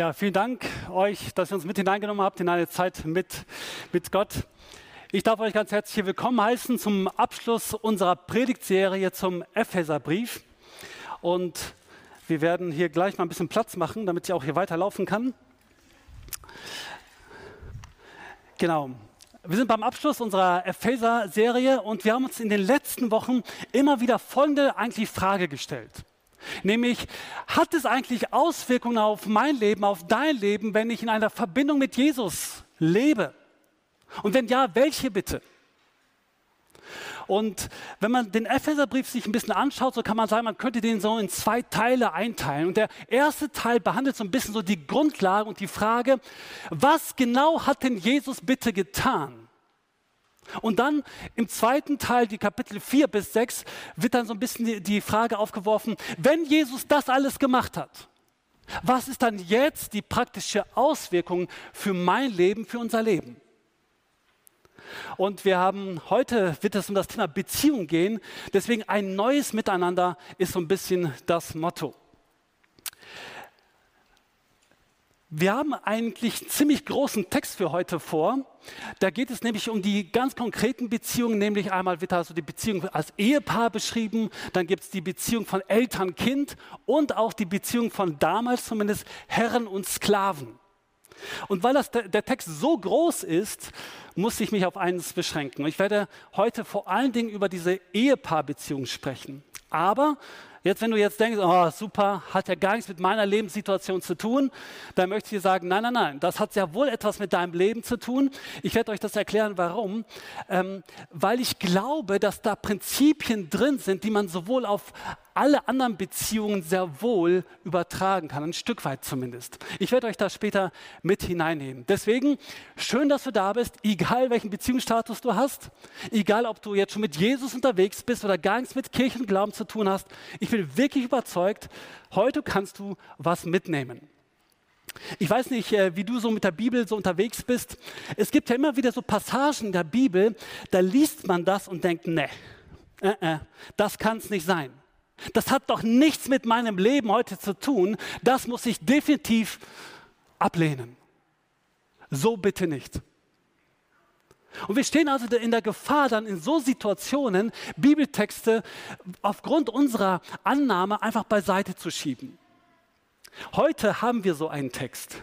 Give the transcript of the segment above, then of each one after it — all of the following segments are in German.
Ja, vielen Dank euch, dass ihr uns mit hineingenommen habt in eine Zeit mit, mit Gott. Ich darf euch ganz herzlich willkommen heißen zum Abschluss unserer Predigtserie zum Epheserbrief. Und wir werden hier gleich mal ein bisschen Platz machen, damit ich auch hier weiterlaufen kann. Genau. Wir sind beim Abschluss unserer Epheser-Serie und wir haben uns in den letzten Wochen immer wieder folgende eigentlich Frage gestellt. Nämlich, hat es eigentlich Auswirkungen auf mein Leben, auf dein Leben, wenn ich in einer Verbindung mit Jesus lebe? Und wenn ja, welche bitte? Und wenn man den Epheserbrief sich ein bisschen anschaut, so kann man sagen, man könnte den so in zwei Teile einteilen. Und der erste Teil behandelt so ein bisschen so die Grundlage und die Frage, was genau hat denn Jesus bitte getan? Und dann im zweiten Teil, die Kapitel 4 bis 6, wird dann so ein bisschen die, Frage aufgeworfen, wenn Jesus das alles gemacht hat, was ist dann jetzt die praktische Auswirkung für mein Leben, für unser Leben? Und wir haben heute wird es um das Thema Beziehung gehen. Deswegen ein neues Miteinander ist so ein bisschen das Motto. Wir haben eigentlich einen ziemlich großen Text für heute vor. Da geht es nämlich um die ganz konkreten Beziehungen, nämlich einmal wird also die Beziehung als Ehepaar beschrieben, dann gibt es die Beziehung von Eltern-Kind und auch die Beziehung von damals zumindest Herren und Sklaven. Und weil das, der Text so groß ist, muss ich mich auf eines beschränken. Ich werde heute vor allen Dingen über diese Ehepaarbeziehung sprechen. Aber Jetzt, wenn du jetzt denkst, oh super, hat ja gar nichts mit meiner Lebenssituation zu tun, dann möchte ich dir sagen, nein, nein, nein, das hat sehr wohl etwas mit deinem Leben zu tun. Ich werde euch das erklären, warum. Ähm, weil ich glaube, dass da Prinzipien drin sind, die man sowohl auf alle anderen Beziehungen sehr wohl übertragen kann, ein Stück weit zumindest. Ich werde euch da später mit hineinnehmen. Deswegen schön, dass du da bist, egal welchen Beziehungsstatus du hast, egal ob du jetzt schon mit Jesus unterwegs bist oder gar nichts mit Kirchenglauben zu tun hast. Ich bin wirklich überzeugt, heute kannst du was mitnehmen. Ich weiß nicht, äh, wie du so mit der Bibel so unterwegs bist. Es gibt ja immer wieder so Passagen in der Bibel, da liest man das und denkt, ne, äh, äh, das kann es nicht sein. Das hat doch nichts mit meinem Leben heute zu tun. Das muss ich definitiv ablehnen. So bitte nicht. Und wir stehen also in der Gefahr, dann in so Situationen Bibeltexte aufgrund unserer Annahme einfach beiseite zu schieben. Heute haben wir so einen Text.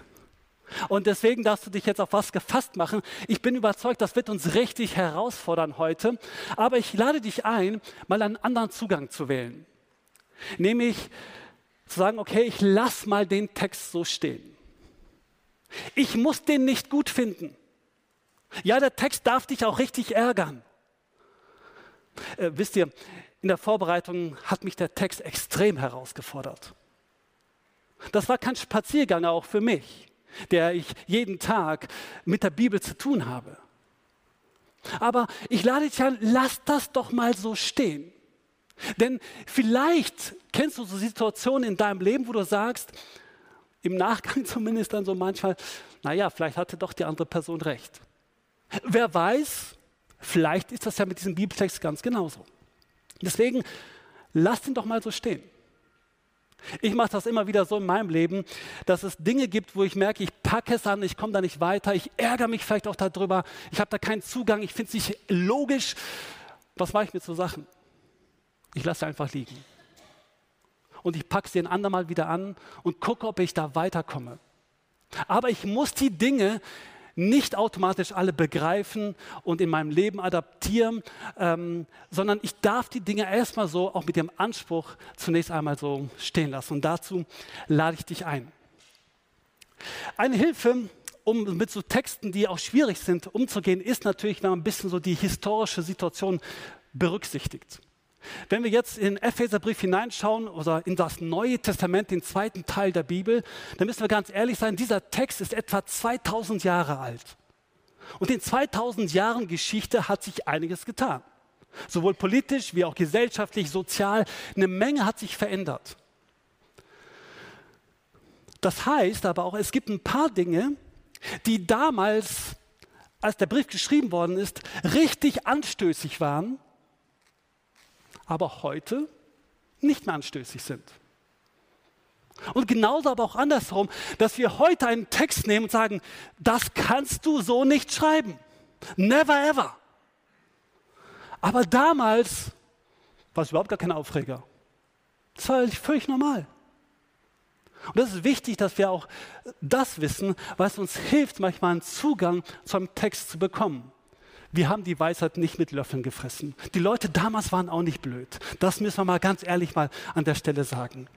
Und deswegen darfst du dich jetzt auf was gefasst machen. Ich bin überzeugt, das wird uns richtig herausfordern heute. Aber ich lade dich ein, mal einen anderen Zugang zu wählen. Nämlich zu sagen, okay, ich lasse mal den Text so stehen. Ich muss den nicht gut finden. Ja, der Text darf dich auch richtig ärgern. Äh, wisst ihr, in der Vorbereitung hat mich der Text extrem herausgefordert. Das war kein Spaziergang auch für mich, der ich jeden Tag mit der Bibel zu tun habe. Aber ich lade dich an, lass das doch mal so stehen. Denn vielleicht kennst du so Situationen in deinem Leben, wo du sagst, im Nachgang zumindest dann so manchmal, naja, vielleicht hatte doch die andere Person recht. Wer weiß, vielleicht ist das ja mit diesem Bibeltext ganz genauso. Deswegen lass ihn doch mal so stehen. Ich mache das immer wieder so in meinem Leben, dass es Dinge gibt, wo ich merke, ich packe es an, ich komme da nicht weiter, ich ärgere mich vielleicht auch darüber, ich habe da keinen Zugang, ich finde es nicht logisch. Was mache ich mit so Sachen? Ich lasse einfach liegen. Und ich packe sie ein andermal wieder an und gucke, ob ich da weiterkomme. Aber ich muss die Dinge nicht automatisch alle begreifen und in meinem Leben adaptieren, ähm, sondern ich darf die Dinge erstmal so, auch mit dem Anspruch, zunächst einmal so stehen lassen. Und dazu lade ich dich ein. Eine Hilfe, um mit so Texten, die auch schwierig sind, umzugehen, ist natürlich, wenn man ein bisschen so die historische Situation berücksichtigt. Wenn wir jetzt in den Epheserbrief hineinschauen oder in das Neue Testament, den zweiten Teil der Bibel, dann müssen wir ganz ehrlich sein, dieser Text ist etwa 2000 Jahre alt. Und in 2000 Jahren Geschichte hat sich einiges getan. Sowohl politisch wie auch gesellschaftlich, sozial. Eine Menge hat sich verändert. Das heißt aber auch, es gibt ein paar Dinge, die damals, als der Brief geschrieben worden ist, richtig anstößig waren aber heute nicht mehr anstößig sind. Und genauso aber auch andersrum, dass wir heute einen Text nehmen und sagen, das kannst du so nicht schreiben. Never ever. Aber damals war es überhaupt gar kein Aufreger. Das war völlig normal. Und das ist wichtig, dass wir auch das wissen, was uns hilft, manchmal einen Zugang zum Text zu bekommen. Wir haben die Weisheit nicht mit Löffeln gefressen. Die Leute damals waren auch nicht blöd. Das müssen wir mal ganz ehrlich mal an der Stelle sagen.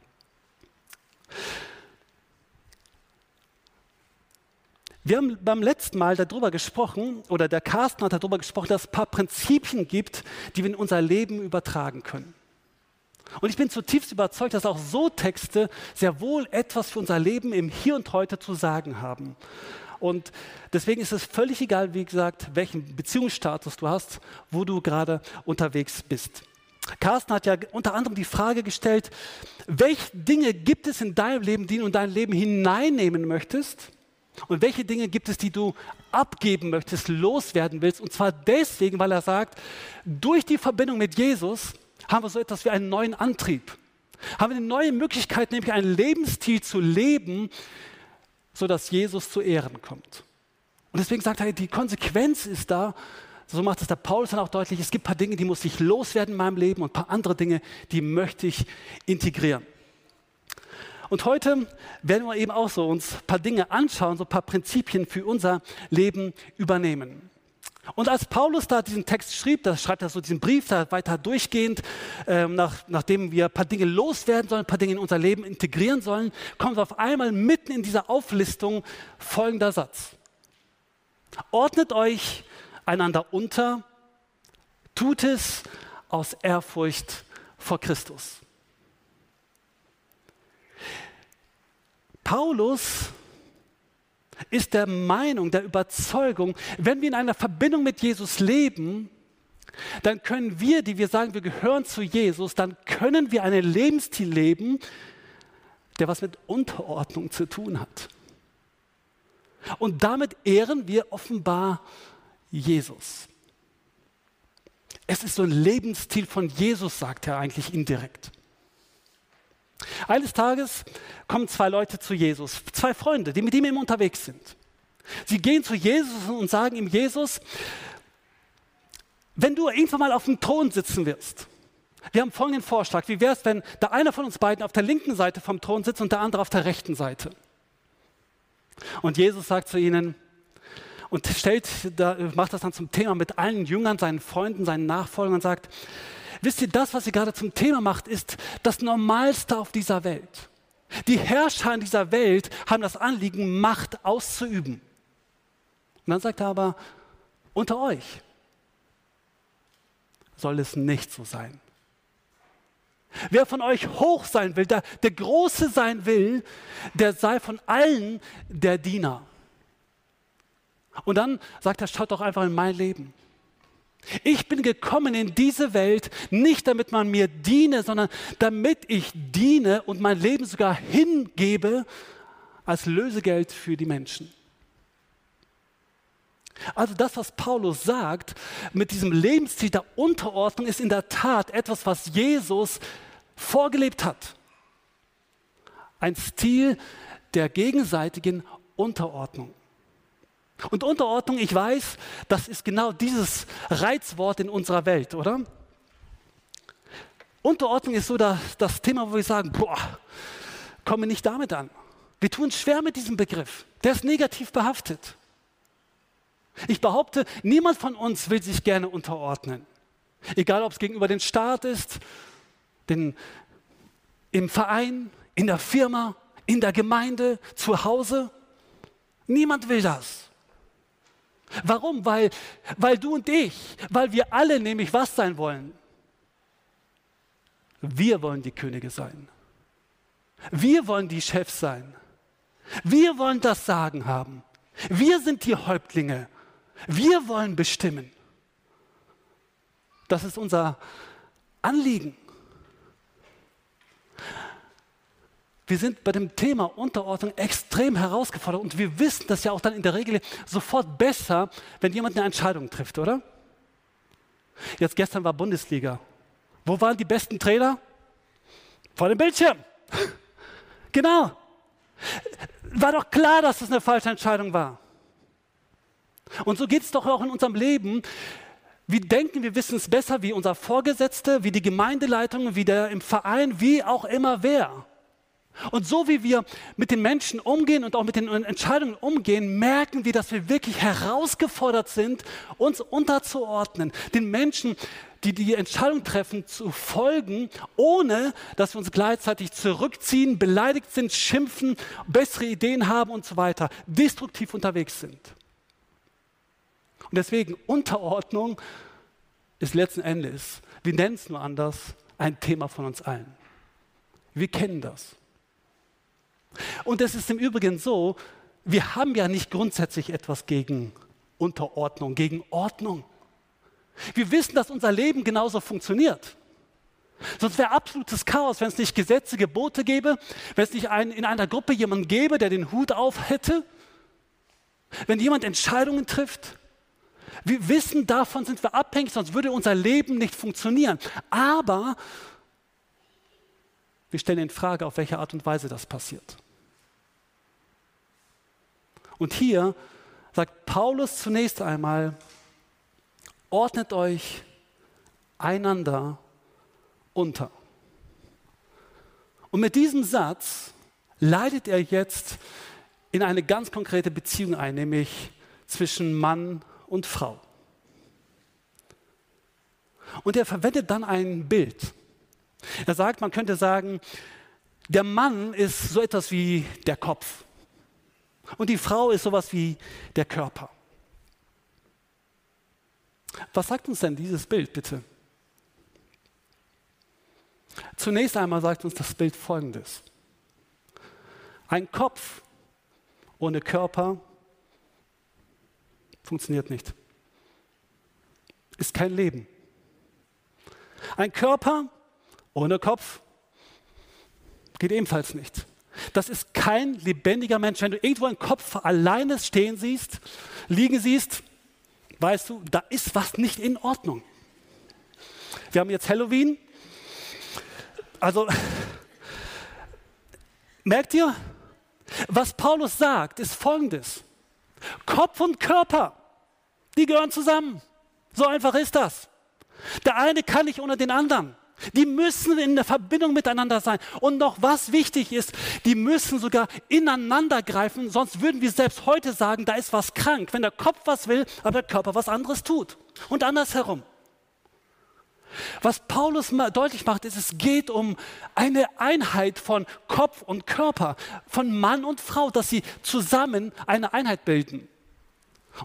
Wir haben beim letzten Mal darüber gesprochen, oder der Carsten hat darüber gesprochen, dass es ein paar Prinzipien gibt, die wir in unser Leben übertragen können. Und ich bin zutiefst überzeugt, dass auch so Texte sehr wohl etwas für unser Leben im Hier und Heute zu sagen haben. Und deswegen ist es völlig egal, wie gesagt, welchen Beziehungsstatus du hast, wo du gerade unterwegs bist. Carsten hat ja unter anderem die Frage gestellt, welche Dinge gibt es in deinem Leben, die du in dein Leben hineinnehmen möchtest? Und welche Dinge gibt es, die du abgeben möchtest, loswerden willst? Und zwar deswegen, weil er sagt, durch die Verbindung mit Jesus haben wir so etwas wie einen neuen Antrieb. Haben wir eine neue Möglichkeit, nämlich einen Lebensstil zu leben, sodass Jesus zu Ehren kommt. Und deswegen sagt er, die Konsequenz ist da, so macht es der Paulus dann auch deutlich, es gibt ein paar Dinge, die muss ich loswerden in meinem Leben und ein paar andere Dinge, die möchte ich integrieren. Und heute werden wir eben auch so uns ein paar Dinge anschauen, so ein paar Prinzipien für unser Leben übernehmen. Und als Paulus da diesen Text schrieb, da schreibt er so diesen Brief da weiter durchgehend, ähm, nach, nachdem wir ein paar Dinge loswerden sollen, ein paar Dinge in unser Leben integrieren sollen, kommt auf einmal mitten in dieser Auflistung folgender Satz. Ordnet euch einander unter, tut es aus Ehrfurcht vor Christus. Paulus ist der Meinung, der Überzeugung, wenn wir in einer Verbindung mit Jesus leben, dann können wir, die wir sagen, wir gehören zu Jesus, dann können wir einen Lebensstil leben, der was mit Unterordnung zu tun hat. Und damit ehren wir offenbar Jesus. Es ist so ein Lebensstil von Jesus, sagt er eigentlich indirekt. Eines Tages kommen zwei Leute zu Jesus, zwei Freunde, die mit ihm immer unterwegs sind. Sie gehen zu Jesus und sagen ihm, Jesus, wenn du irgendwann mal auf dem Thron sitzen wirst, wir haben folgenden Vorschlag, wie wäre es, wenn der einer von uns beiden auf der linken Seite vom Thron sitzt und der andere auf der rechten Seite? Und Jesus sagt zu ihnen, und stellt, macht das dann zum Thema mit allen Jüngern, seinen Freunden, seinen Nachfolgern und sagt, Wisst ihr, das, was ihr gerade zum Thema macht, ist das Normalste auf dieser Welt. Die Herrscher in dieser Welt haben das Anliegen, Macht auszuüben. Und dann sagt er aber, unter euch soll es nicht so sein. Wer von euch hoch sein will, der, der Große sein will, der sei von allen der Diener. Und dann sagt er, schaut doch einfach in mein Leben. Ich bin gekommen in diese Welt nicht damit man mir diene, sondern damit ich diene und mein Leben sogar hingebe als Lösegeld für die Menschen. Also das, was Paulus sagt mit diesem Lebensstil der Unterordnung, ist in der Tat etwas, was Jesus vorgelebt hat. Ein Stil der gegenseitigen Unterordnung. Und Unterordnung, ich weiß, das ist genau dieses Reizwort in unserer Welt, oder? Unterordnung ist so das, das Thema, wo wir sagen, boah, komme nicht damit an. Wir tun schwer mit diesem Begriff. Der ist negativ behaftet. Ich behaupte, niemand von uns will sich gerne unterordnen. Egal, ob es gegenüber dem Staat ist, den, im Verein, in der Firma, in der Gemeinde, zu Hause. Niemand will das. Warum? Weil, weil du und ich, weil wir alle nämlich was sein wollen? Wir wollen die Könige sein. Wir wollen die Chefs sein. Wir wollen das Sagen haben. Wir sind die Häuptlinge. Wir wollen bestimmen. Das ist unser Anliegen. Wir sind bei dem Thema Unterordnung extrem herausgefordert und wir wissen das ja auch dann in der Regel sofort besser, wenn jemand eine Entscheidung trifft, oder? Jetzt gestern war Bundesliga. Wo waren die besten Trainer? Vor dem Bildschirm. Genau. War doch klar, dass es eine falsche Entscheidung war. Und so geht es doch auch in unserem Leben. Wir denken, wir wissen es besser wie unser Vorgesetzte, wie die Gemeindeleitung, wie der im Verein, wie auch immer wer. Und so wie wir mit den Menschen umgehen und auch mit den Entscheidungen umgehen, merken wir, dass wir wirklich herausgefordert sind, uns unterzuordnen, den Menschen, die die Entscheidung treffen, zu folgen, ohne dass wir uns gleichzeitig zurückziehen, beleidigt sind, schimpfen, bessere Ideen haben und so weiter, destruktiv unterwegs sind. Und deswegen Unterordnung ist letzten Endes, wir nennen es nur anders, ein Thema von uns allen. Wir kennen das. Und es ist im Übrigen so, wir haben ja nicht grundsätzlich etwas gegen Unterordnung, gegen Ordnung. Wir wissen, dass unser Leben genauso funktioniert. Sonst wäre absolutes Chaos, wenn es nicht Gesetze, Gebote gäbe, wenn es nicht ein, in einer Gruppe jemanden gäbe, der den Hut auf hätte, wenn jemand Entscheidungen trifft. Wir wissen, davon sind wir abhängig, sonst würde unser Leben nicht funktionieren. Aber wir stellen in Frage, auf welche Art und Weise das passiert. Und hier sagt Paulus zunächst einmal, ordnet euch einander unter. Und mit diesem Satz leitet er jetzt in eine ganz konkrete Beziehung ein, nämlich zwischen Mann und Frau. Und er verwendet dann ein Bild. Er sagt, man könnte sagen, der Mann ist so etwas wie der Kopf und die Frau ist sowas wie der Körper. Was sagt uns denn dieses Bild bitte? Zunächst einmal sagt uns das Bild Folgendes. Ein Kopf ohne Körper funktioniert nicht. Ist kein Leben. Ein Körper ohne Kopf geht ebenfalls nicht. Das ist kein lebendiger Mensch. Wenn du irgendwo einen Kopf alleine stehen siehst, liegen siehst, weißt du, da ist was nicht in Ordnung. Wir haben jetzt Halloween. Also, merkt ihr, was Paulus sagt, ist folgendes. Kopf und Körper, die gehören zusammen. So einfach ist das. Der eine kann nicht ohne den anderen. Die müssen in der Verbindung miteinander sein. Und noch was wichtig ist, die müssen sogar ineinander greifen, sonst würden wir selbst heute sagen, da ist was krank, wenn der Kopf was will, aber der Körper was anderes tut. Und andersherum. Was Paulus deutlich macht, ist, es geht um eine Einheit von Kopf und Körper, von Mann und Frau, dass sie zusammen eine Einheit bilden.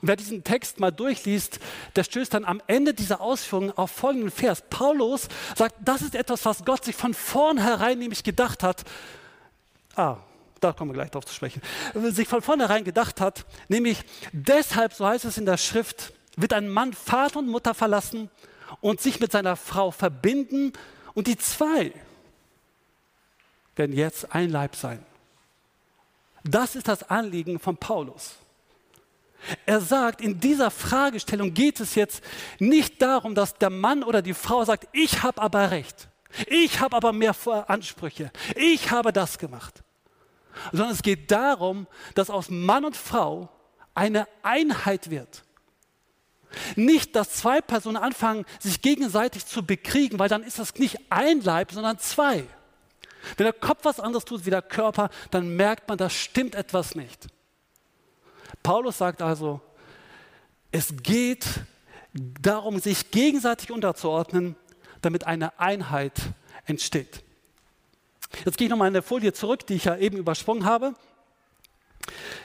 Und wer diesen Text mal durchliest, der stößt dann am Ende dieser Ausführungen auf folgenden Vers. Paulus sagt, das ist etwas, was Gott sich von vornherein nämlich gedacht hat. Ah, da kommen wir gleich drauf zu sprechen. Sich von vornherein gedacht hat, nämlich deshalb, so heißt es in der Schrift, wird ein Mann Vater und Mutter verlassen und sich mit seiner Frau verbinden und die zwei werden jetzt ein Leib sein. Das ist das Anliegen von Paulus. Er sagt, in dieser Fragestellung geht es jetzt nicht darum, dass der Mann oder die Frau sagt, ich habe aber recht, ich habe aber mehr Ansprüche, ich habe das gemacht, sondern es geht darum, dass aus Mann und Frau eine Einheit wird. Nicht, dass zwei Personen anfangen, sich gegenseitig zu bekriegen, weil dann ist das nicht ein Leib, sondern zwei. Wenn der Kopf was anderes tut wie der Körper, dann merkt man, da stimmt etwas nicht. Paulus sagt also, es geht darum, sich gegenseitig unterzuordnen, damit eine Einheit entsteht. Jetzt gehe ich nochmal in der Folie zurück, die ich ja eben übersprungen habe.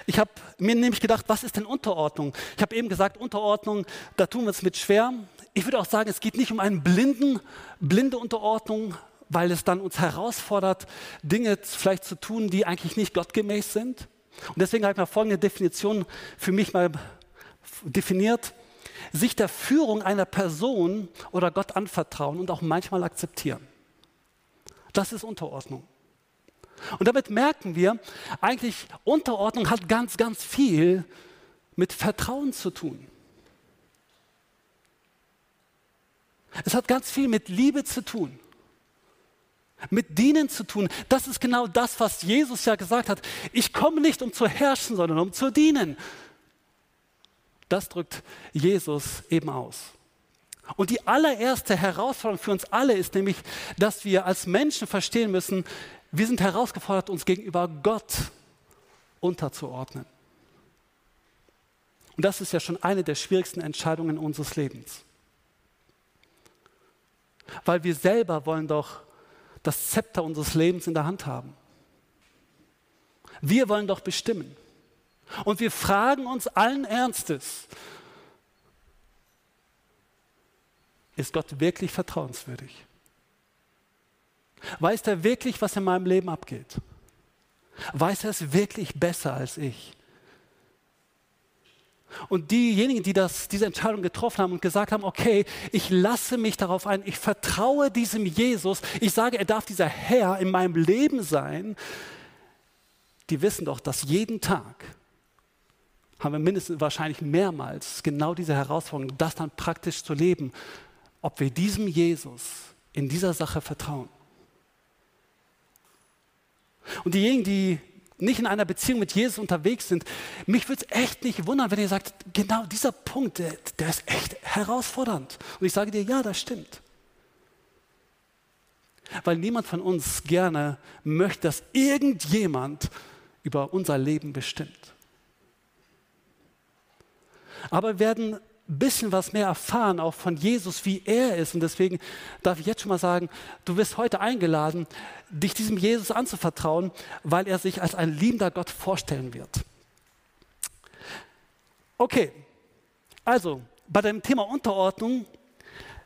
Ich habe mir nämlich gedacht, was ist denn Unterordnung? Ich habe eben gesagt, Unterordnung, da tun wir es mit schwer. Ich würde auch sagen, es geht nicht um eine blinden, blinde Unterordnung, weil es dann uns herausfordert, Dinge vielleicht zu tun, die eigentlich nicht gottgemäß sind. Und deswegen habe ich mal folgende Definition für mich mal definiert. Sich der Führung einer Person oder Gott anvertrauen und auch manchmal akzeptieren. Das ist Unterordnung. Und damit merken wir, eigentlich Unterordnung hat ganz, ganz viel mit Vertrauen zu tun. Es hat ganz viel mit Liebe zu tun. Mit Dienen zu tun. Das ist genau das, was Jesus ja gesagt hat. Ich komme nicht, um zu herrschen, sondern um zu dienen. Das drückt Jesus eben aus. Und die allererste Herausforderung für uns alle ist nämlich, dass wir als Menschen verstehen müssen, wir sind herausgefordert, uns gegenüber Gott unterzuordnen. Und das ist ja schon eine der schwierigsten Entscheidungen unseres Lebens. Weil wir selber wollen doch das Zepter unseres Lebens in der Hand haben. Wir wollen doch bestimmen. Und wir fragen uns allen Ernstes, ist Gott wirklich vertrauenswürdig? Weiß er wirklich, was in meinem Leben abgeht? Weiß er es wirklich besser als ich? Und diejenigen, die das, diese Entscheidung getroffen haben und gesagt haben, okay, ich lasse mich darauf ein, ich vertraue diesem Jesus, ich sage, er darf dieser Herr in meinem Leben sein, die wissen doch, dass jeden Tag haben wir mindestens wahrscheinlich mehrmals genau diese Herausforderung, das dann praktisch zu leben, ob wir diesem Jesus in dieser Sache vertrauen. Und diejenigen, die nicht in einer Beziehung mit Jesus unterwegs sind, mich würde es echt nicht wundern, wenn ihr sagt, genau dieser Punkt, der, der ist echt herausfordernd. Und ich sage dir, ja, das stimmt. Weil niemand von uns gerne möchte, dass irgendjemand über unser Leben bestimmt. Aber wir werden bisschen was mehr erfahren, auch von Jesus, wie er ist. Und deswegen darf ich jetzt schon mal sagen, du wirst heute eingeladen, dich diesem Jesus anzuvertrauen, weil er sich als ein liebender Gott vorstellen wird. Okay, also bei dem Thema Unterordnung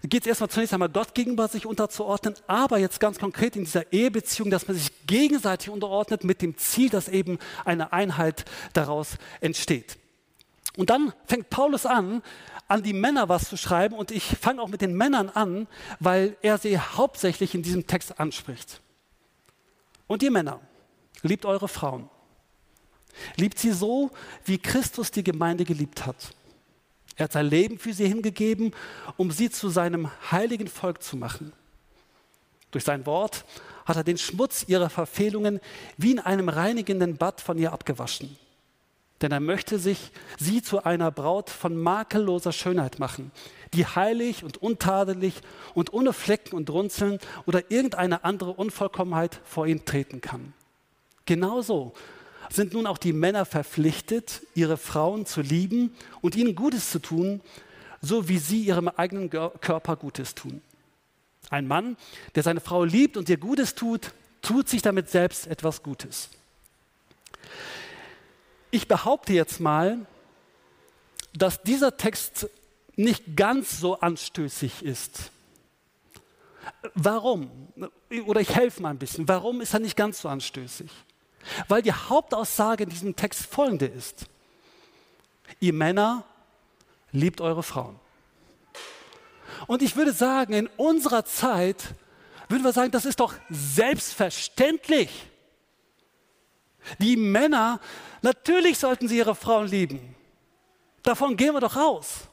geht es erstmal zunächst einmal Gott gegenüber sich unterzuordnen, aber jetzt ganz konkret in dieser Ehebeziehung, dass man sich gegenseitig unterordnet mit dem Ziel, dass eben eine Einheit daraus entsteht. Und dann fängt Paulus an, an die Männer was zu schreiben und ich fange auch mit den Männern an, weil er sie hauptsächlich in diesem Text anspricht. Und ihr Männer, liebt eure Frauen. Liebt sie so, wie Christus die Gemeinde geliebt hat. Er hat sein Leben für sie hingegeben, um sie zu seinem heiligen Volk zu machen. Durch sein Wort hat er den Schmutz ihrer Verfehlungen wie in einem reinigenden Bad von ihr abgewaschen denn er möchte sich sie zu einer Braut von makelloser Schönheit machen, die heilig und untadelig und ohne Flecken und Runzeln oder irgendeine andere Unvollkommenheit vor ihn treten kann. Genauso sind nun auch die Männer verpflichtet, ihre Frauen zu lieben und ihnen Gutes zu tun, so wie sie ihrem eigenen Körper Gutes tun. Ein Mann, der seine Frau liebt und ihr Gutes tut, tut sich damit selbst etwas Gutes. Ich behaupte jetzt mal, dass dieser Text nicht ganz so anstößig ist. Warum? Oder ich helfe mal ein bisschen. Warum ist er nicht ganz so anstößig? Weil die Hauptaussage in diesem Text folgende ist. Ihr Männer liebt eure Frauen. Und ich würde sagen, in unserer Zeit würden wir sagen, das ist doch selbstverständlich. Die Männer, natürlich sollten sie ihre Frauen lieben. Davon gehen wir doch aus.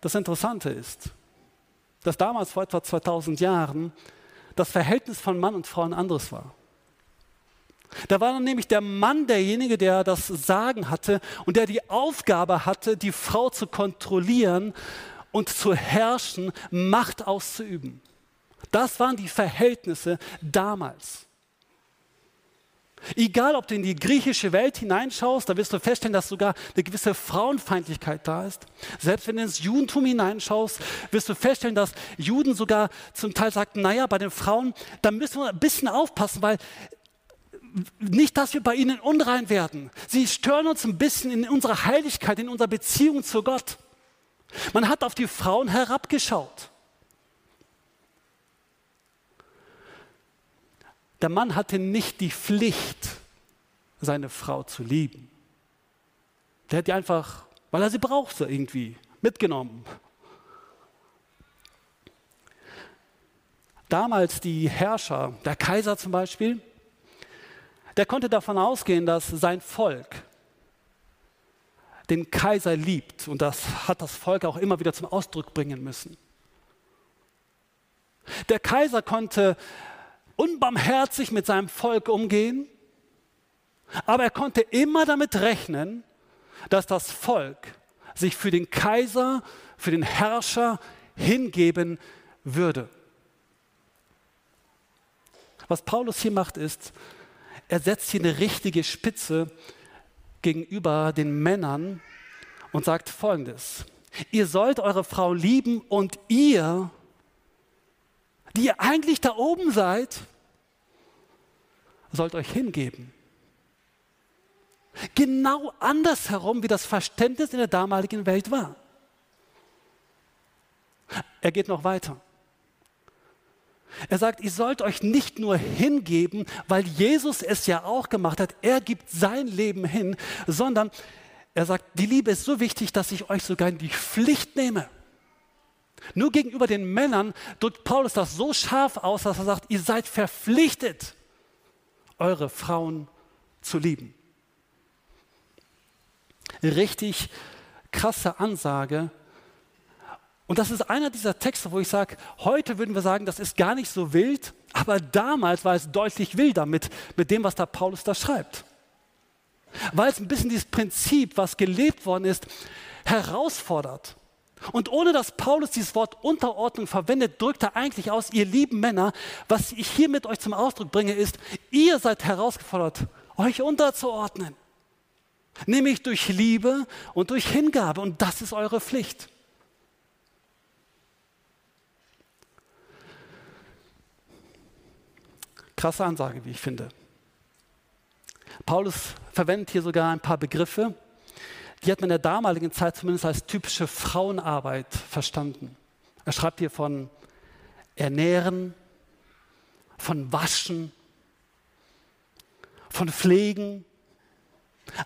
Das Interessante ist, dass damals vor etwa 2000 Jahren das Verhältnis von Mann und Frau ein anderes war. Da war dann nämlich der Mann derjenige, der das Sagen hatte und der die Aufgabe hatte, die Frau zu kontrollieren und zu herrschen, Macht auszuüben. Das waren die Verhältnisse damals. Egal, ob du in die griechische Welt hineinschaust, da wirst du feststellen, dass sogar eine gewisse Frauenfeindlichkeit da ist. Selbst wenn du ins Judentum hineinschaust, wirst du feststellen, dass Juden sogar zum Teil sagten, naja, bei den Frauen, da müssen wir ein bisschen aufpassen, weil nicht, dass wir bei ihnen unrein werden. Sie stören uns ein bisschen in unserer Heiligkeit, in unserer Beziehung zu Gott. Man hat auf die Frauen herabgeschaut. Der Mann hatte nicht die Pflicht, seine Frau zu lieben. Der hat die einfach, weil er sie brauchte irgendwie, mitgenommen. Damals die Herrscher, der Kaiser zum Beispiel, der konnte davon ausgehen, dass sein Volk den Kaiser liebt. Und das hat das Volk auch immer wieder zum Ausdruck bringen müssen. Der Kaiser konnte unbarmherzig mit seinem Volk umgehen, aber er konnte immer damit rechnen, dass das Volk sich für den Kaiser, für den Herrscher hingeben würde. Was Paulus hier macht, ist, er setzt hier eine richtige Spitze gegenüber den Männern und sagt folgendes. Ihr sollt eure Frau lieben und ihr, die ihr eigentlich da oben seid, sollt euch hingeben. Genau andersherum, wie das Verständnis in der damaligen Welt war. Er geht noch weiter. Er sagt, ihr sollt euch nicht nur hingeben, weil Jesus es ja auch gemacht hat, er gibt sein Leben hin, sondern er sagt, die Liebe ist so wichtig, dass ich euch sogar in die Pflicht nehme. Nur gegenüber den Männern drückt Paulus das so scharf aus, dass er sagt, ihr seid verpflichtet, eure Frauen zu lieben. Richtig krasse Ansage. Und das ist einer dieser Texte, wo ich sage, heute würden wir sagen, das ist gar nicht so wild, aber damals war es deutlich wilder mit, mit dem, was da Paulus da schreibt. Weil es ein bisschen dieses Prinzip, was gelebt worden ist, herausfordert. Und ohne dass Paulus dieses Wort Unterordnung verwendet, drückt er eigentlich aus, ihr lieben Männer, was ich hier mit euch zum Ausdruck bringe, ist, ihr seid herausgefordert, euch unterzuordnen. Nämlich durch Liebe und durch Hingabe. Und das ist eure Pflicht. Krasse Ansage, wie ich finde. Paulus verwendet hier sogar ein paar Begriffe, die hat man in der damaligen Zeit zumindest als typische Frauenarbeit verstanden. Er schreibt hier von Ernähren, von Waschen, von Pflegen.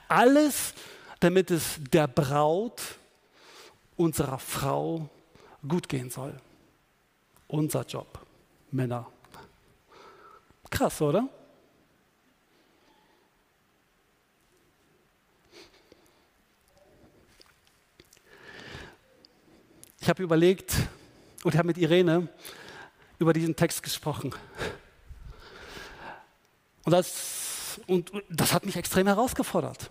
Alles, damit es der Braut unserer Frau gut gehen soll. Unser Job, Männer. Krass, oder? Ich habe überlegt und habe mit Irene über diesen Text gesprochen. Und das, und das hat mich extrem herausgefordert.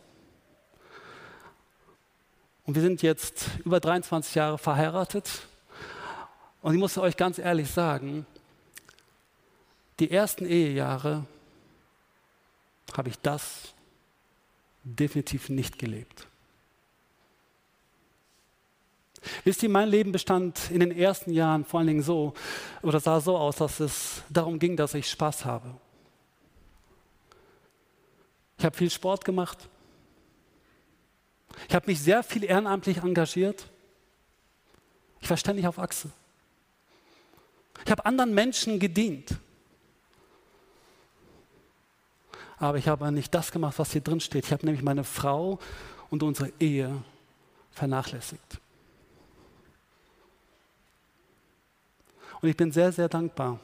Und wir sind jetzt über 23 Jahre verheiratet. Und ich muss euch ganz ehrlich sagen, die ersten Ehejahre habe ich das definitiv nicht gelebt. Wisst ihr, mein Leben bestand in den ersten Jahren vor allen Dingen so oder sah so aus, dass es darum ging, dass ich Spaß habe. Ich habe viel Sport gemacht. Ich habe mich sehr viel ehrenamtlich engagiert. Ich war ständig auf Achse. Ich habe anderen Menschen gedient. Aber ich habe nicht das gemacht, was hier drin steht. Ich habe nämlich meine Frau und unsere Ehe vernachlässigt. Und ich bin sehr, sehr dankbar,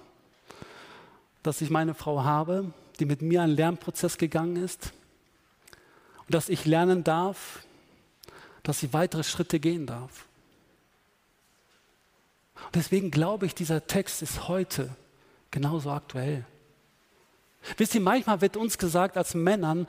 dass ich meine Frau habe, die mit mir einen Lernprozess gegangen ist und dass ich lernen darf, dass sie weitere Schritte gehen darf. Und deswegen glaube ich, dieser Text ist heute genauso aktuell. Wisst ihr, manchmal wird uns gesagt als Männern,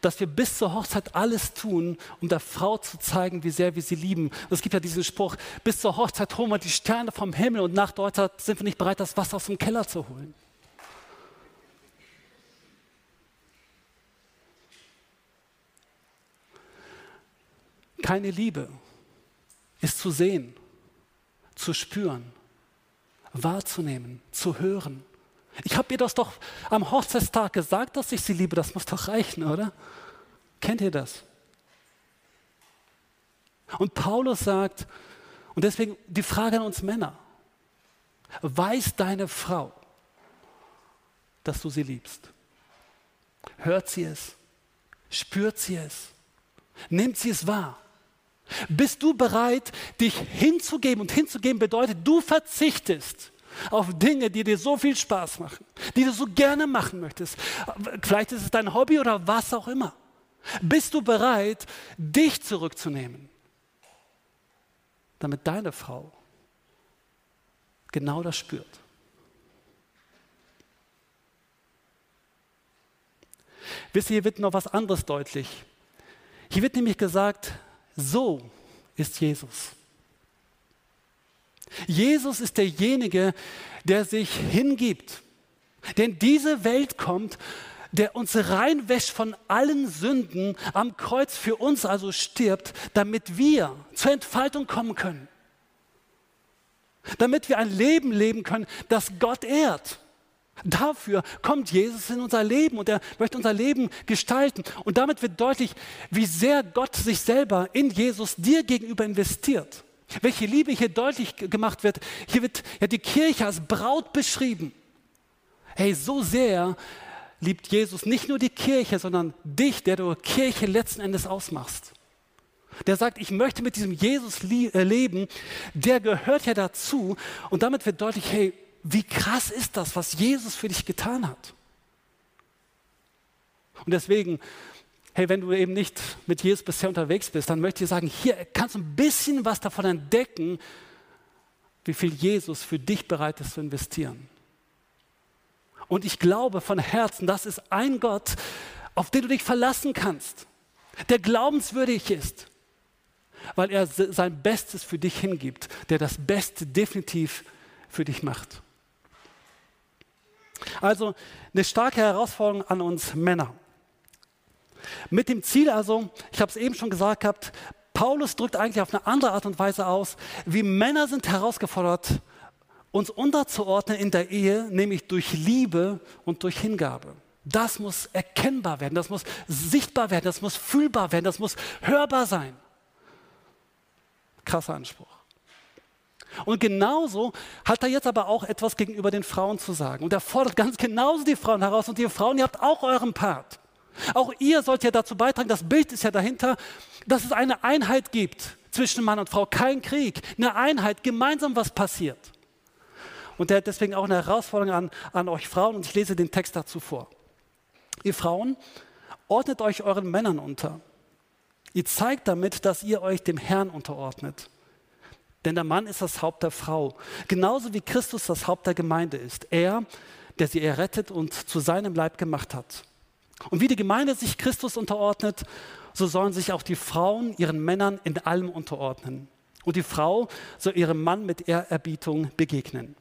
dass wir bis zur Hochzeit alles tun, um der Frau zu zeigen, wie sehr wir sie lieben. es gibt ja diesen Spruch, bis zur Hochzeit holen wir die Sterne vom Himmel und nach der Hochzeit sind wir nicht bereit, das Wasser aus dem Keller zu holen. Keine Liebe ist zu sehen, zu spüren, wahrzunehmen, zu hören. Ich habe ihr das doch am Hochzeitstag gesagt, dass ich sie liebe. Das muss doch reichen, oder? Kennt ihr das? Und Paulus sagt, und deswegen die Frage an uns Männer, weiß deine Frau, dass du sie liebst? Hört sie es? Spürt sie es? Nimmt sie es wahr? Bist du bereit, dich hinzugeben? Und hinzugeben bedeutet, du verzichtest auf Dinge, die dir so viel Spaß machen, die du so gerne machen möchtest. Vielleicht ist es dein Hobby oder was auch immer. Bist du bereit, dich zurückzunehmen, damit deine Frau genau das spürt? Wisst ihr, hier wird noch was anderes deutlich. Hier wird nämlich gesagt, so ist Jesus. Jesus ist derjenige, der sich hingibt, der in diese Welt kommt, der uns reinwäscht von allen Sünden, am Kreuz für uns also stirbt, damit wir zur Entfaltung kommen können. Damit wir ein Leben leben können, das Gott ehrt. Dafür kommt Jesus in unser Leben und er möchte unser Leben gestalten. Und damit wird deutlich, wie sehr Gott sich selber in Jesus dir gegenüber investiert. Welche Liebe hier deutlich gemacht wird. Hier wird ja die Kirche als Braut beschrieben. Hey, so sehr liebt Jesus nicht nur die Kirche, sondern dich, der du Kirche letzten Endes ausmachst. Der sagt, ich möchte mit diesem Jesus äh, leben, der gehört ja dazu. Und damit wird deutlich, hey, wie krass ist das, was Jesus für dich getan hat. Und deswegen, hey, wenn du eben nicht mit Jesus bisher unterwegs bist, dann möchte ich sagen, hier kannst du ein bisschen was davon entdecken, wie viel Jesus für dich bereit ist zu investieren. Und ich glaube von Herzen, das ist ein Gott, auf den du dich verlassen kannst, der glaubenswürdig ist, weil er sein Bestes für dich hingibt, der das Beste definitiv für dich macht. Also eine starke Herausforderung an uns Männer. Mit dem Ziel also, ich habe es eben schon gesagt gehabt, Paulus drückt eigentlich auf eine andere Art und Weise aus, wie Männer sind herausgefordert, uns unterzuordnen in der Ehe, nämlich durch Liebe und durch Hingabe. Das muss erkennbar werden, das muss sichtbar werden, das muss fühlbar werden, das muss hörbar sein. Krasser Anspruch. Und genauso hat er jetzt aber auch etwas gegenüber den Frauen zu sagen. Und er fordert ganz genauso die Frauen heraus. Und ihr Frauen, ihr habt auch euren Part. Auch ihr sollt ja dazu beitragen, das Bild ist ja dahinter, dass es eine Einheit gibt zwischen Mann und Frau. Kein Krieg, eine Einheit, gemeinsam was passiert. Und er hat deswegen auch eine Herausforderung an, an euch Frauen. Und ich lese den Text dazu vor. Ihr Frauen, ordnet euch euren Männern unter. Ihr zeigt damit, dass ihr euch dem Herrn unterordnet. Denn der Mann ist das Haupt der Frau, genauso wie Christus das Haupt der Gemeinde ist. Er, der sie errettet und zu seinem Leib gemacht hat. Und wie die Gemeinde sich Christus unterordnet, so sollen sich auch die Frauen ihren Männern in allem unterordnen. Und die Frau soll ihrem Mann mit Ehrerbietung begegnen.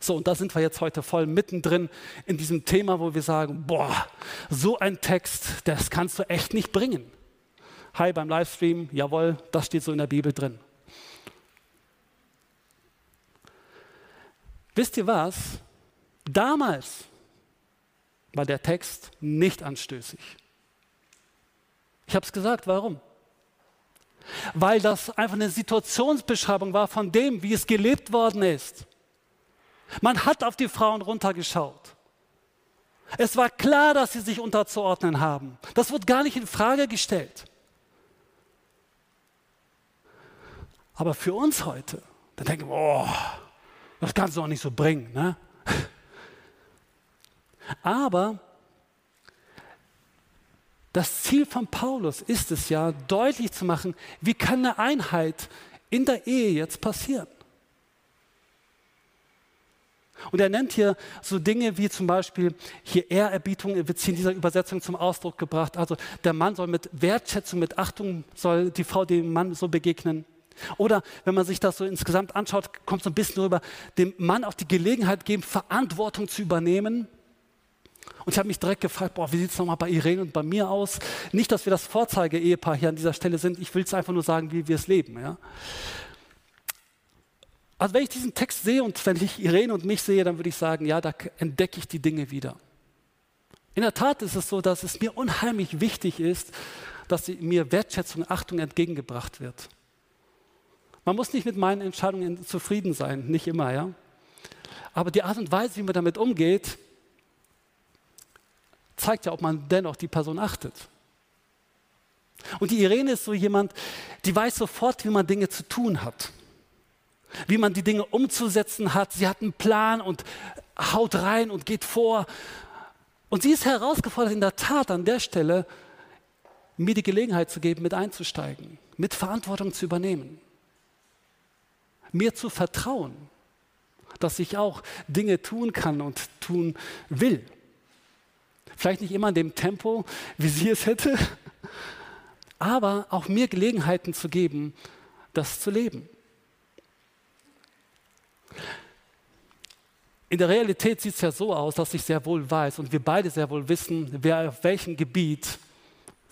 So, und da sind wir jetzt heute voll mittendrin in diesem Thema, wo wir sagen, boah, so ein Text, das kannst du echt nicht bringen. Hi beim Livestream, jawohl, das steht so in der Bibel drin. Wisst ihr was? Damals war der Text nicht anstößig. Ich habe es gesagt, warum? Weil das einfach eine Situationsbeschreibung war von dem, wie es gelebt worden ist. Man hat auf die Frauen runtergeschaut. Es war klar, dass sie sich unterzuordnen haben. Das wird gar nicht in Frage gestellt. Aber für uns heute, dann denken wir, oh, das kannst du auch nicht so bringen. Ne? Aber das Ziel von Paulus ist es ja, deutlich zu machen, wie kann eine Einheit in der Ehe jetzt passieren. Und er nennt hier so Dinge wie zum Beispiel hier Ehrerbietung, wird hier in dieser Übersetzung zum Ausdruck gebracht. Also der Mann soll mit Wertschätzung, mit Achtung, soll die Frau dem Mann so begegnen. Oder wenn man sich das so insgesamt anschaut, kommt so ein bisschen rüber, dem Mann auch die Gelegenheit geben, Verantwortung zu übernehmen. Und ich habe mich direkt gefragt, boah, wie sieht es nochmal bei Irene und bei mir aus? Nicht, dass wir das Vorzeige-Ehepaar hier an dieser Stelle sind, ich will es einfach nur sagen, wie wir es leben. Ja? Also wenn ich diesen Text sehe und wenn ich Irene und mich sehe, dann würde ich sagen, ja, da entdecke ich die Dinge wieder. In der Tat ist es so, dass es mir unheimlich wichtig ist, dass mir Wertschätzung, Achtung entgegengebracht wird. Man muss nicht mit meinen Entscheidungen zufrieden sein, nicht immer, ja. Aber die Art und Weise, wie man damit umgeht, zeigt ja, ob man dennoch die Person achtet. Und die Irene ist so jemand, die weiß sofort, wie man Dinge zu tun hat, wie man die Dinge umzusetzen hat. Sie hat einen Plan und haut rein und geht vor. Und sie ist herausgefordert, in der Tat an der Stelle, mir die Gelegenheit zu geben, mit einzusteigen, mit Verantwortung zu übernehmen mir zu vertrauen, dass ich auch Dinge tun kann und tun will. Vielleicht nicht immer in dem Tempo, wie sie es hätte, aber auch mir Gelegenheiten zu geben, das zu leben. In der Realität sieht es ja so aus, dass ich sehr wohl weiß und wir beide sehr wohl wissen, wer auf welchem Gebiet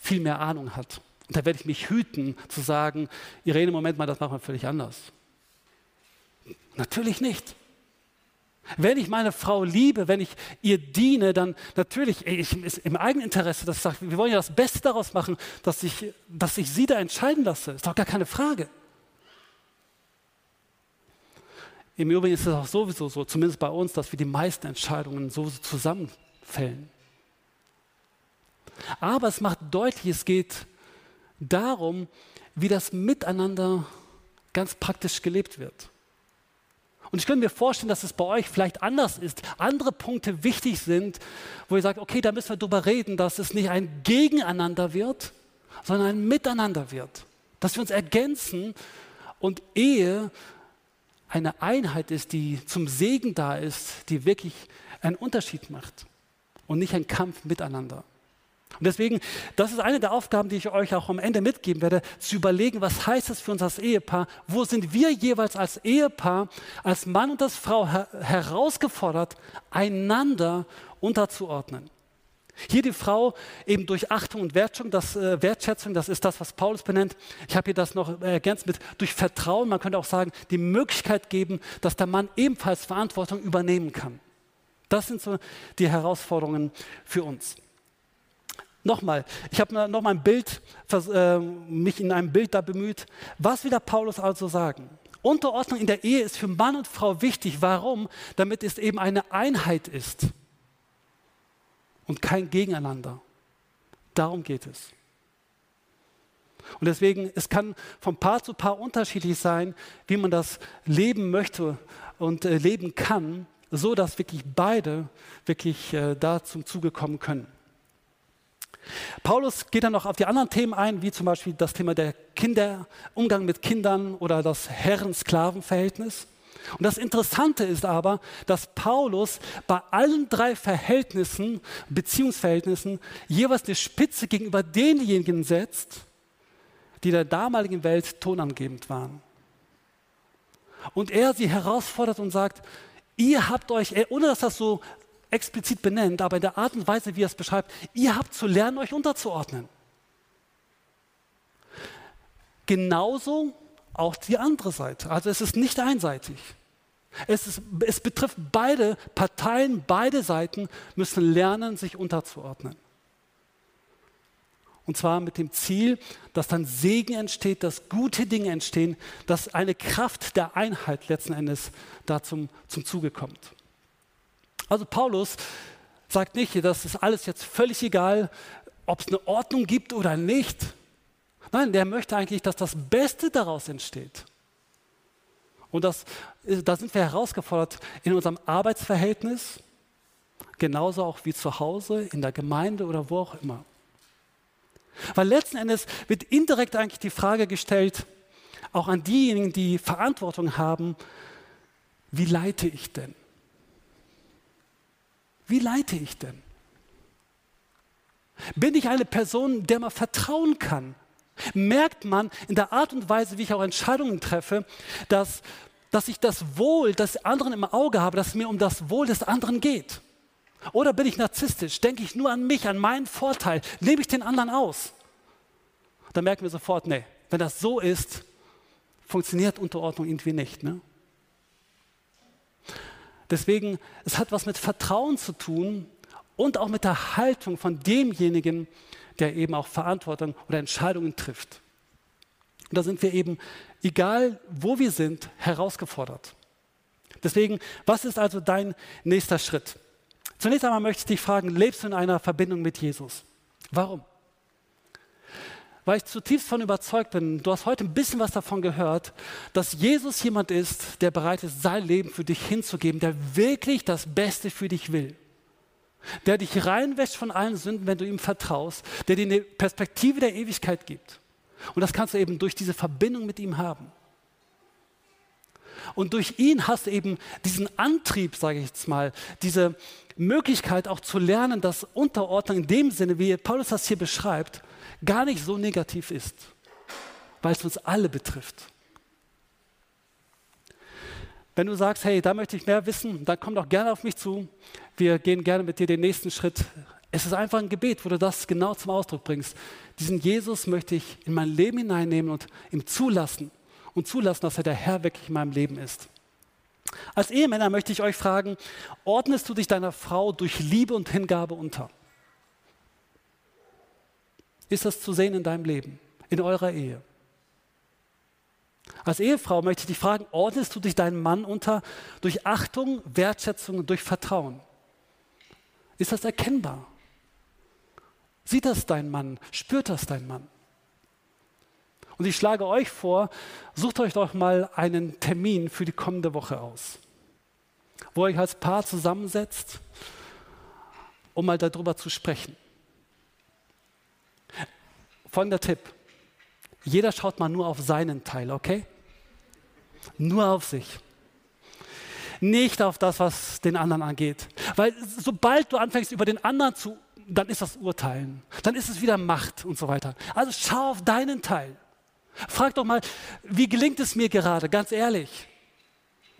viel mehr Ahnung hat. Und da werde ich mich hüten zu sagen, Irene, Moment mal, das machen wir völlig anders. Natürlich nicht. Wenn ich meine Frau liebe, wenn ich ihr diene, dann natürlich ich, ist im Eigeninteresse, dass ich sage, wir wollen ja das Beste daraus machen, dass ich, dass ich sie da entscheiden lasse. Ist doch gar keine Frage. Im Übrigen ist es auch sowieso so, zumindest bei uns, dass wir die meisten Entscheidungen so zusammenfällen. Aber es macht deutlich, es geht darum, wie das Miteinander ganz praktisch gelebt wird. Und ich könnte mir vorstellen, dass es bei euch vielleicht anders ist, andere Punkte wichtig sind, wo ihr sagt, okay, da müssen wir drüber reden, dass es nicht ein Gegeneinander wird, sondern ein Miteinander wird. Dass wir uns ergänzen und Ehe eine Einheit ist, die zum Segen da ist, die wirklich einen Unterschied macht und nicht ein Kampf miteinander. Und deswegen, das ist eine der Aufgaben, die ich euch auch am Ende mitgeben werde, zu überlegen, was heißt das für uns als Ehepaar? Wo sind wir jeweils als Ehepaar, als Mann und als Frau her herausgefordert, einander unterzuordnen? Hier die Frau eben durch Achtung und Wertschätzung, das, äh, Wertschätzung, das ist das, was Paulus benennt. Ich habe hier das noch ergänzt mit durch Vertrauen. Man könnte auch sagen, die Möglichkeit geben, dass der Mann ebenfalls Verantwortung übernehmen kann. Das sind so die Herausforderungen für uns. Nochmal, ich habe noch mal ein Bild, äh, mich in einem Bild da bemüht. Was will der Paulus also sagen? Unterordnung in der Ehe ist für Mann und Frau wichtig. Warum? Damit es eben eine Einheit ist und kein Gegeneinander. Darum geht es. Und deswegen, es kann von Paar zu Paar unterschiedlich sein, wie man das leben möchte und äh, leben kann, so dass wirklich beide wirklich äh, da zum Zuge kommen können. Paulus geht dann noch auf die anderen Themen ein, wie zum Beispiel das Thema der Kinder, Umgang mit Kindern oder das Herren-Sklaven-Verhältnis. Und das Interessante ist aber, dass Paulus bei allen drei Verhältnissen, Beziehungsverhältnissen, jeweils eine Spitze gegenüber denjenigen setzt, die der damaligen Welt tonangebend waren. Und er sie herausfordert und sagt, ihr habt euch, ohne dass das so explizit benennt, aber in der Art und Weise, wie er es beschreibt, ihr habt zu lernen, euch unterzuordnen. Genauso auch die andere Seite. Also es ist nicht einseitig. Es, ist, es betrifft beide Parteien, beide Seiten müssen lernen, sich unterzuordnen. Und zwar mit dem Ziel, dass dann Segen entsteht, dass gute Dinge entstehen, dass eine Kraft der Einheit letzten Endes da zum, zum Zuge kommt. Also Paulus sagt nicht, das ist alles jetzt völlig egal, ob es eine Ordnung gibt oder nicht. Nein, der möchte eigentlich, dass das Beste daraus entsteht. Und das, da sind wir herausgefordert in unserem Arbeitsverhältnis, genauso auch wie zu Hause, in der Gemeinde oder wo auch immer. Weil letzten Endes wird indirekt eigentlich die Frage gestellt, auch an diejenigen, die Verantwortung haben, wie leite ich denn? Wie leite ich denn? Bin ich eine Person, der man vertrauen kann? Merkt man in der Art und Weise, wie ich auch Entscheidungen treffe, dass, dass ich das Wohl des anderen im Auge habe, dass es mir um das Wohl des anderen geht? Oder bin ich narzisstisch? Denke ich nur an mich, an meinen Vorteil? Nehme ich den anderen aus? Dann merken wir sofort, nee, wenn das so ist, funktioniert Unterordnung irgendwie nicht. Ne? Deswegen, es hat was mit Vertrauen zu tun und auch mit der Haltung von demjenigen, der eben auch Verantwortung oder Entscheidungen trifft. Und da sind wir eben, egal wo wir sind, herausgefordert. Deswegen, was ist also dein nächster Schritt? Zunächst einmal möchte ich dich fragen, lebst du in einer Verbindung mit Jesus? Warum? Weil ich zutiefst davon überzeugt bin, du hast heute ein bisschen was davon gehört, dass Jesus jemand ist, der bereit ist, sein Leben für dich hinzugeben, der wirklich das Beste für dich will. Der dich reinwäscht von allen Sünden, wenn du ihm vertraust, der dir eine Perspektive der Ewigkeit gibt. Und das kannst du eben durch diese Verbindung mit ihm haben. Und durch ihn hast du eben diesen Antrieb, sage ich jetzt mal, diese Möglichkeit auch zu lernen, dass Unterordnung in dem Sinne, wie Paulus das hier beschreibt, gar nicht so negativ ist, weil es uns alle betrifft. Wenn du sagst, hey, da möchte ich mehr wissen, dann komm doch gerne auf mich zu. Wir gehen gerne mit dir den nächsten Schritt. Es ist einfach ein Gebet, wo du das genau zum Ausdruck bringst. Diesen Jesus möchte ich in mein Leben hineinnehmen und ihm zulassen und zulassen, dass er der Herr wirklich in meinem Leben ist. Als Ehemänner möchte ich euch fragen, ordnest du dich deiner Frau durch Liebe und Hingabe unter? Ist das zu sehen in deinem Leben, in eurer Ehe? Als Ehefrau möchte ich dich fragen, ordnest du dich deinem Mann unter durch Achtung, Wertschätzung und durch Vertrauen? Ist das erkennbar? Sieht das dein Mann? Spürt das dein Mann? Und ich schlage euch vor, sucht euch doch mal einen Termin für die kommende Woche aus, wo ihr euch als Paar zusammensetzt, um mal darüber zu sprechen. Folgender Tipp. Jeder schaut mal nur auf seinen Teil, okay? Nur auf sich. Nicht auf das, was den anderen angeht. Weil sobald du anfängst, über den anderen zu, dann ist das Urteilen. Dann ist es wieder Macht und so weiter. Also schau auf deinen Teil. Frag doch mal, wie gelingt es mir gerade, ganz ehrlich?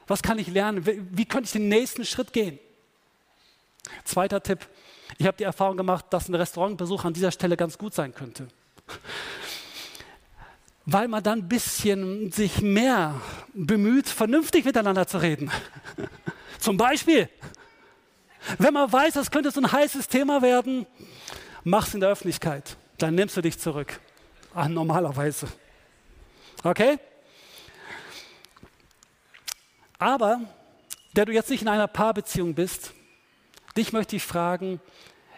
Was kann ich lernen? Wie, könnte ich den nächsten Schritt gehen? Zweiter Tipp. Ich habe die Erfahrung gemacht, dass ein Restaurantbesuch an dieser Stelle ganz gut sein könnte weil man dann ein bisschen sich mehr bemüht, vernünftig miteinander zu reden. Zum Beispiel, wenn man weiß, das könnte so ein heißes Thema werden, mach es in der Öffentlichkeit. Dann nimmst du dich zurück. Ach, normalerweise. Okay? Aber, der du jetzt nicht in einer Paarbeziehung bist, dich möchte ich fragen,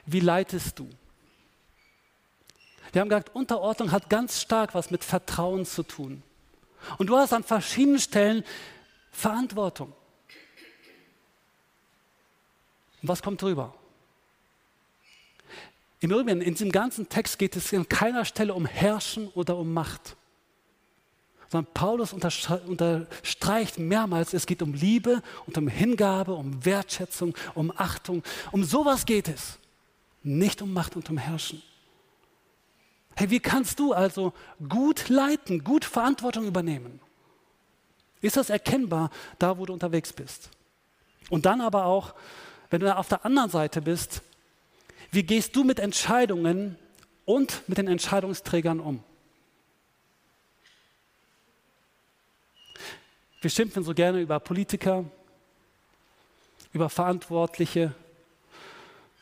wie leitest du? Wir haben gesagt, Unterordnung hat ganz stark was mit Vertrauen zu tun. Und du hast an verschiedenen Stellen Verantwortung. Und was kommt drüber? Im Übrigen, in diesem ganzen Text geht es an keiner Stelle um Herrschen oder um Macht. Sondern Paulus unterstreicht mehrmals, es geht um Liebe und um Hingabe, um Wertschätzung, um Achtung. Um sowas geht es. Nicht um Macht und um Herrschen. Hey, wie kannst du also gut leiten, gut Verantwortung übernehmen? Ist das erkennbar da, wo du unterwegs bist? Und dann aber auch, wenn du auf der anderen Seite bist, wie gehst du mit Entscheidungen und mit den Entscheidungsträgern um? Wir schimpfen so gerne über Politiker, über Verantwortliche,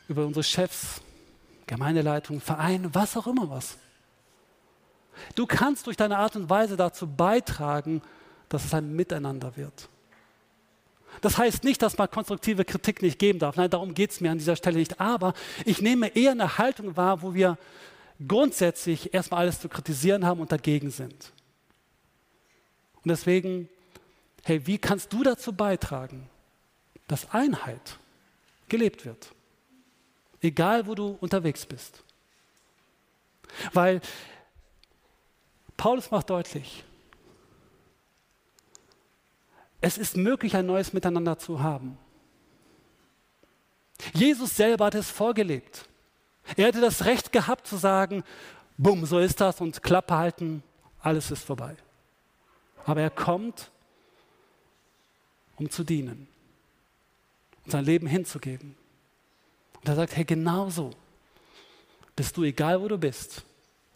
über unsere Chefs, Gemeindeleitung, Verein, was auch immer was. Du kannst durch deine Art und Weise dazu beitragen, dass es ein Miteinander wird. Das heißt nicht, dass man konstruktive Kritik nicht geben darf. Nein, darum geht es mir an dieser Stelle nicht. Aber ich nehme eher eine Haltung wahr, wo wir grundsätzlich erstmal alles zu kritisieren haben und dagegen sind. Und deswegen, hey, wie kannst du dazu beitragen, dass Einheit gelebt wird? Egal wo du unterwegs bist. Weil Paulus macht deutlich, es ist möglich, ein neues Miteinander zu haben. Jesus selber hat es vorgelebt. Er hätte das Recht gehabt zu sagen, bumm, so ist das und Klappe halten, alles ist vorbei. Aber er kommt, um zu dienen und sein Leben hinzugeben. Und er sagt, hey, genauso bist du, egal wo du bist,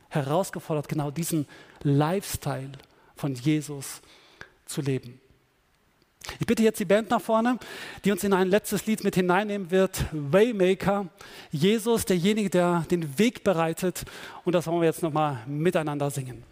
herausgefordert, genau diesen Lifestyle von Jesus zu leben. Ich bitte jetzt die Band nach vorne, die uns in ein letztes Lied mit hineinnehmen wird. Waymaker, Jesus, derjenige, der den Weg bereitet. Und das wollen wir jetzt nochmal miteinander singen.